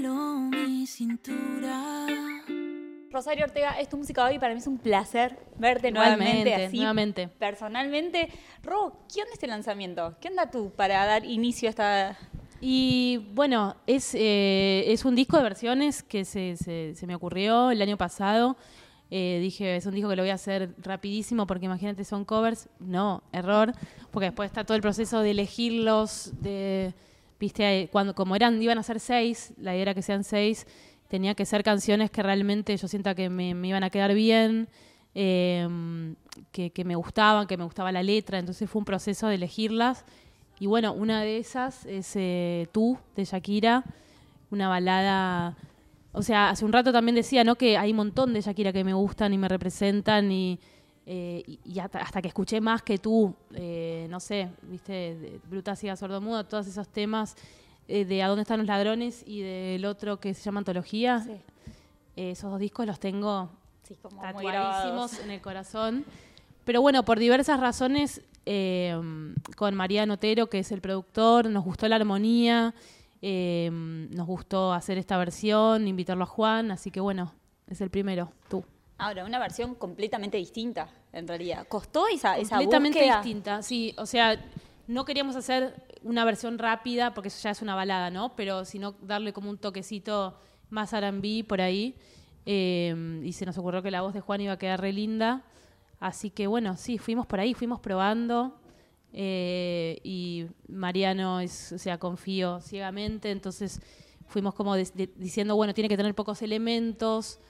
Solo mi cintura. Rosario Ortega, es tu música hoy. Para mí es un placer verte Igualmente, nuevamente así. nuevamente. Personalmente. Ro, ¿qué onda este lanzamiento? ¿Qué onda tú para dar inicio a esta. Y bueno, es, eh, es un disco de versiones que se, se- se me ocurrió el año pasado. Eh, dije, es un disco que lo voy a hacer rapidísimo porque imagínate, son covers. No, error, porque después está todo el proceso de elegirlos, de, viste, Eh, cuando como eran, iban a ser seis, la idea era que sean seis, tenía que ser canciones que realmente yo sienta que me, me iban a quedar bien, eh, que, que me gustaban, que me gustaba la letra, entonces fue un proceso de elegirlas. Y bueno, una de esas es eh, Tú, de Shakira, una balada... O sea, hace un rato también decía, ¿no? Que hay un montón de Shakira que me gustan y me representan y, eh, y- y hasta, hasta que escuché más que tú, eh, no sé, viste, Bruta, Ciega, Sordomuda, todos esos temas eh, de A dónde están los ladrones y del otro que se llama Antología. Sí. Eh, esos dos discos los tengo Sí, como tatuadísimos en el corazón. Pero bueno, por diversas razones, eh, con Mariano Otero, que es el productor, nos gustó la armonía, eh, nos gustó hacer esta versión, invitarlo a Juan, así que bueno, es el primero, tú. Ahora, una versión completamente distinta, en realidad. ¿Costó esa, esa Completamente búsqueda? distinta, sí, o sea, no queríamos hacer una versión rápida, porque eso ya es una balada, ¿no? Pero sino darle como un toquecito más R&B por ahí, eh, y se nos ocurrió que la voz de Juan iba a quedar re linda, así que bueno, sí, fuimos por ahí, fuimos probando, eh, y Mariano es, o sea, confío ciegamente, entonces fuimos como de- diciendo, bueno, tiene que tener pocos elementos,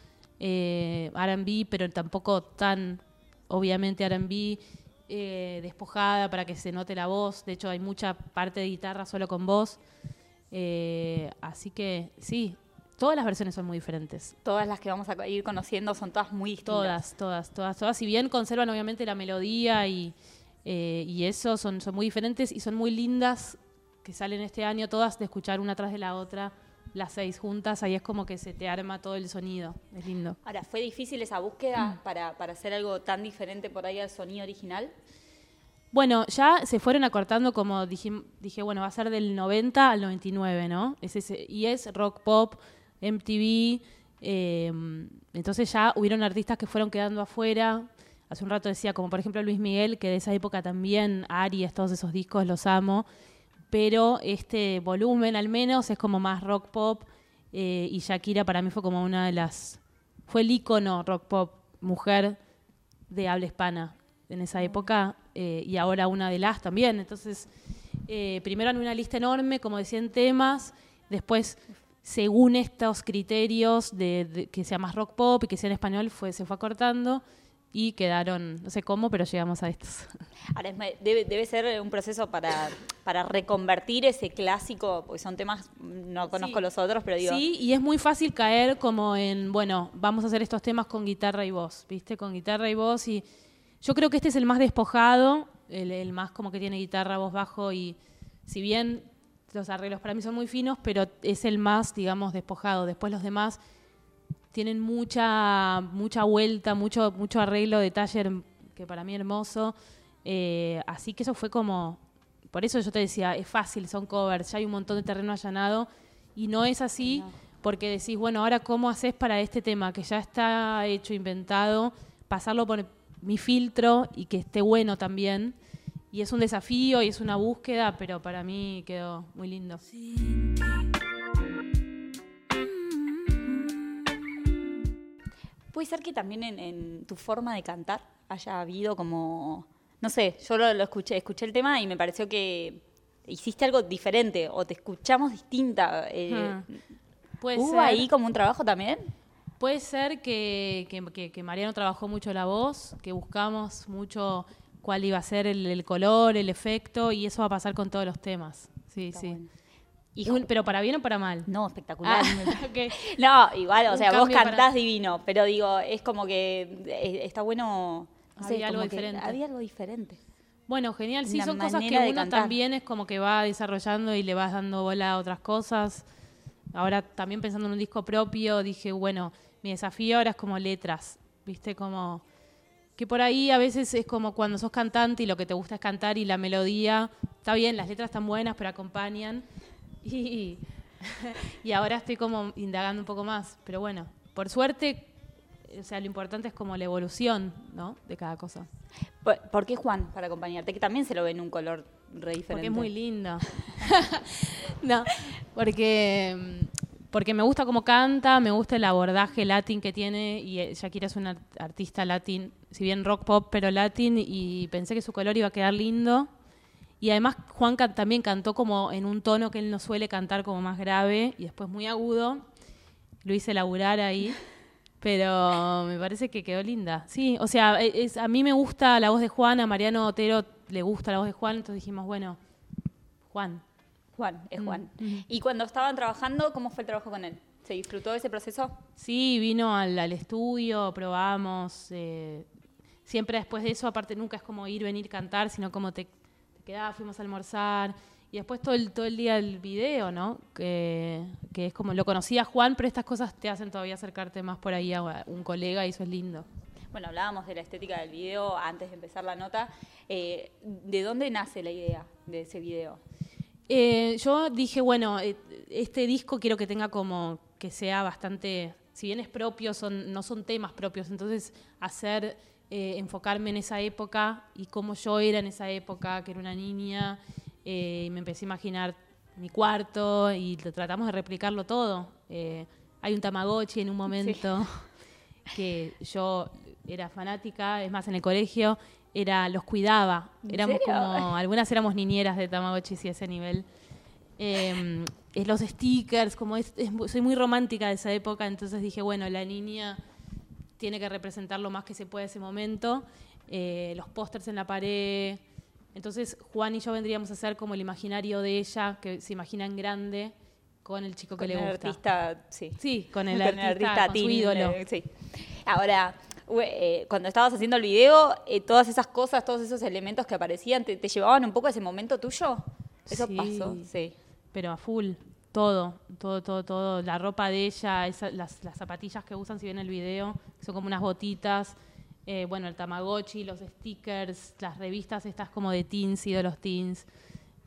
eh, R&B, pero tampoco tan, obviamente, R&B, eh, despojada para que se note la voz, de hecho hay mucha parte de guitarra solo con voz, eh, así que sí, todas las versiones son muy diferentes. Todas las que vamos a ir conociendo son todas muy distintas. Todas, todas, todas, todas. Si bien conservan obviamente la melodía y, eh, y eso, son, son muy diferentes y son muy lindas que salen este año todas de escuchar una tras de la otra, las seis juntas, ahí es como que se te arma todo el sonido, es lindo. Ahora, ¿fue difícil esa búsqueda para, para hacer algo tan diferente por ahí al sonido original? Bueno, ya se fueron acortando como dije, dije bueno, va a ser del 90 al 99, ¿no? Es ese, y es rock pop, MTV, eh, entonces ya hubieron artistas que fueron quedando afuera. Hace un rato decía, como por ejemplo Luis Miguel, que de esa época también, Aries, todos esos discos los amo, pero este volumen al menos es como más rock pop eh, y Shakira para mí fue como una de las, fue el ícono rock pop mujer de habla hispana en esa época eh, y ahora una de las también. Entonces, eh, primero en una lista enorme, como decían temas, después, según estos criterios de, de que sea más rock pop y que sea en español, fue, se fue acortando y quedaron, no sé cómo, pero llegamos a estos. Ahora, debe, debe ser un proceso para, para reconvertir ese clásico, porque son temas, no conozco Sí. los otros, pero digo, Sí, y es muy fácil caer como en, bueno, vamos a hacer estos temas con guitarra y voz, ¿viste? Con guitarra y voz y yo creo que este es el más despojado, el, el más como que tiene guitarra, voz bajo y si bien los arreglos para mí son muy finos, pero es el más, digamos, despojado. Después los demás tienen mucha mucha vuelta, mucho mucho arreglo, detalle herm- que para mí hermoso. Eh, así que eso fue como, por eso yo te decía, es fácil, son covers, ya hay un montón de terreno allanado y no es así porque decís, bueno, ahora cómo haces para este tema que ya está hecho, inventado, pasarlo por mi filtro y que esté bueno también. Y es un desafío y es una búsqueda, pero para mí quedó muy lindo. Puede ser que también en, en tu forma de cantar haya habido como, no sé, yo lo, lo escuché, escuché el tema y me pareció que hiciste algo diferente o te escuchamos distinta. eh, Puede ¿Hubo ser. ahí como un trabajo también? Puede ser que, que- que- que Mariano trabajó mucho la voz, que buscamos mucho cuál iba a ser el, el color, el efecto, y eso va a pasar con todos los temas. Sí, sí. Y Un- pero para bien o para mal. No, espectacular. Ah. No, igual, o Un sea, vos para- cantás divino, pero digo, es como que eh, está bueno. no sé, Había algo diferente. Había algo diferente. Bueno, genial. Sí, son cosas que uno cantar. también es como que va desarrollando y le vas dando bola a otras cosas. Ahora también pensando en un disco propio, dije, bueno, mi desafío ahora es como letras, ¿viste? Como que por ahí a veces es como cuando sos cantante y lo que te gusta es cantar y la melodía, está bien, las letras están buenas, pero acompañan. Y y ahora estoy como indagando un poco más. Pero bueno, por suerte, o sea, lo importante es como la evolución, ¿no? De cada cosa. ¿Por, por qué Juan para acompañarte? Que también se lo ve en un color re diferente. Porque es muy lindo. no, porque, porque me gusta cómo canta, me gusta el abordaje latín que tiene y eh, Shakira es una artista latín, si bien rock pop, pero latín y pensé que su color iba a quedar lindo. Y además Juan can- también cantó como en un tono que él no suele cantar como más grave y después muy agudo. Lo hice laburar ahí. Pero me parece que quedó linda. Sí, o sea, e- es, a mí me gusta la voz de Juan, a Mariano Otero le gusta la voz de Juan, entonces dijimos, bueno, Juan. Juan, es Mm, Juan. ujú. Y cuando estaban trabajando, ¿cómo fue el trabajo con él? ¿Se disfrutó de ese proceso? Sí, vino al, al estudio, probamos. eh, siempre después de eso, aparte nunca es como ir, venir, cantar, sino como te, fuimos a almorzar. Y después todo el, todo el día el video, ¿no? Que, que es como, lo conocía Juan, pero estas cosas te hacen todavía acercarte más por ahí a un colega y eso es lindo. Bueno, hablábamos de la estética del video antes de empezar la nota. Eh, ¿De dónde nace la idea de ese video? Eh, yo dije, bueno, eh, este disco quiero que tenga como que sea bastante, si bien es propio, son, no son temas propios, entonces hacer, eh, enfocarme en esa época y cómo yo era en esa época, que era una niña, eh, y me empecé a imaginar mi cuarto y lo tratamos de replicarlo todo. Eh, hay un Tamagotchi en un momento que yo era fanática, es más, en el colegio era los cuidaba. ¿En Éramos como, algunas éramos niñeras de Tamagotchi y ese nivel. Eh, es los stickers, como es, soy muy romántica de esa época, entonces dije, bueno, la niña tiene que representar lo más que se puede ese momento. Eh, los pósters en la pared. Entonces Juan y yo vendríamos a hacer como el imaginario de ella, que se imagina en grande, con el chico que le el gusta. artista, sí. Sí, con el artista, con su ídolo. eh, sí. Ahora, eh, cuando estabas haciendo el video, eh, todas esas cosas, todos esos elementos que aparecían, ¿te, te llevaban un poco a ese momento tuyo? Eso Sí. pasó, sí. pero a full, todo, todo, todo, todo, la ropa de ella, esa- las, las zapatillas que usan si ven el video, que son como unas botitas, eh, bueno, el Tamagotchi, los stickers, las revistas estas como de teens y de los teens,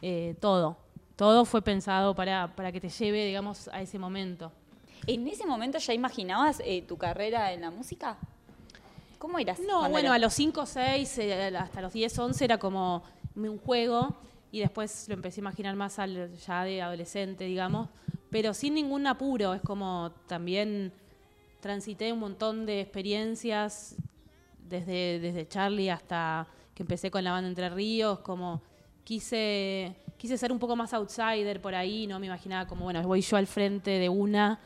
eh, todo, todo fue pensado para, para que te lleve, digamos, a ese momento. ¿En ese momento ya imaginabas eh, tu carrera en la música? ¿Cómo eras? No, bueno, eras- a los 5, 6, hasta los 10, 11 era como un juego y después lo empecé a imaginar más al, ya de adolescente, digamos, pero sin ningún apuro, es como también transité un montón de experiencias desde, desde Charlie hasta que empecé con la banda Entre Ríos, como quise, quise ser un poco más outsider por ahí, no me imaginaba como, bueno, voy yo al frente de una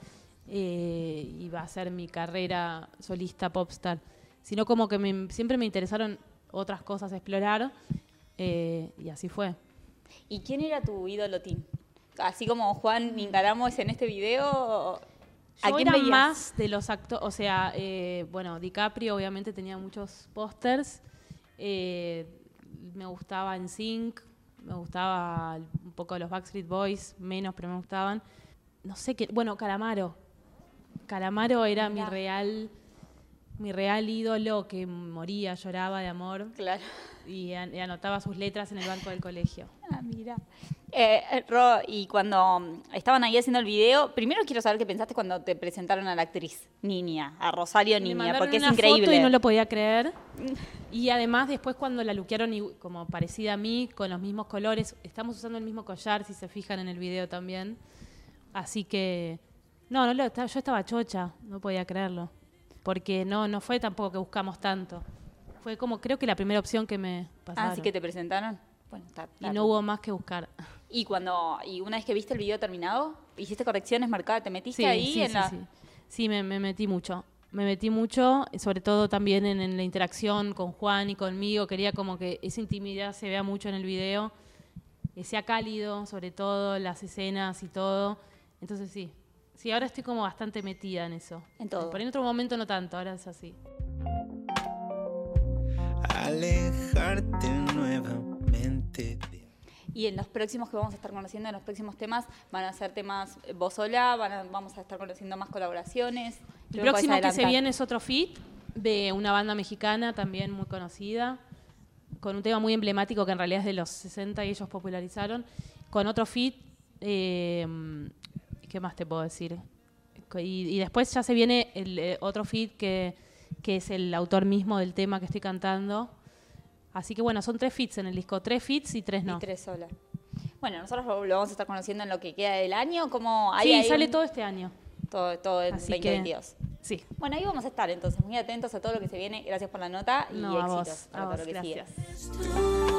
eh, y va a ser mi carrera solista popstar, sino como que siempre me interesaron otras cosas a explorar eh, y así fue. ¿Y quién era tu ídolo team? Así como Juan Ingaramos en este video, ¿a Yo quién era veías? más de los actores, o sea, eh, bueno, DiCaprio obviamente tenía muchos pósters, eh, me gustaba en Sync, me gustaba un poco los Backstreet Boys, menos, pero me gustaban. No sé qué, bueno, Calamaro. Calamaro era mi real, mi real ídolo que moría, lloraba de amor Claro. y, an- y anotaba sus letras en el banco del colegio. Ah, mira. Eh, eh, Ro, y cuando mm, estaban ahí haciendo el video, primero quiero saber qué pensaste cuando te presentaron a la actriz Niña, a Rosario Niña, mandaron porque es una increíble. foto y no lo podía creer. Y además después cuando la luquearon y- como parecida a mí, con los mismos colores, estamos usando el mismo collar, si se fijan en el video también. Así que, no, no lo, estaba- yo estaba chocha, no podía creerlo. Porque no, no fue tampoco que buscamos tanto. Fue como, creo que la primera opción que me pasaron. Ah, así que te presentaron. Bueno, está, está y no hubo más que buscar. Y cuando y una vez que viste el video terminado, hiciste correcciones marcadas, te metiste ahí sí, en sí, la sí. Sí, me, me metí mucho. Me metí mucho, sobre todo también en, en la interacción con Juan y conmigo. Quería como que esa intimidad se vea mucho en el video, que sea cálido, sobre todo las escenas y todo. Entonces sí, sí, ahora estoy como bastante metida en eso. En todo. Por en otro momento no tanto, ahora es así. alejarte nuevamente de Y en los próximos que vamos a estar conociendo, en los próximos temas, van a ser temas eh, vos sola, van a- vamos a estar conociendo más colaboraciones. El ¿Qué me podés próximo que se viene es otro fit de una banda mexicana también muy conocida, con un tema muy emblemático que en realidad es de los 60 y ellos popularizaron, con otro fit eh, ¿Qué más te puedo decir? Y, y después ya se viene el eh, otro feed que, que es el autor mismo del tema que estoy cantando. Así que bueno, son tres feats en el disco, tres feats y tres no. Y tres solas. Bueno, nosotros lo, vamos a estar conociendo en lo que queda del año, como sí, hay sale un- todo este año. todo, todo en Así que- 2022. Sí. Bueno, ahí vamos a estar entonces, muy atentos a todo lo que se viene. Gracias por la nota y No, a éxitos vos, para a todo vos, lo que gracias.